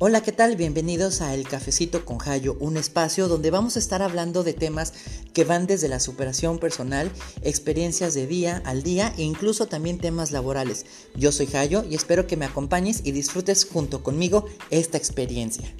Hola, ¿qué tal? Bienvenidos a El Cafecito con Jayo, un espacio donde vamos a estar hablando de temas que van desde la superación personal, experiencias de día al día e incluso también temas laborales. Yo soy Jayo y espero que me acompañes y disfrutes junto conmigo esta experiencia.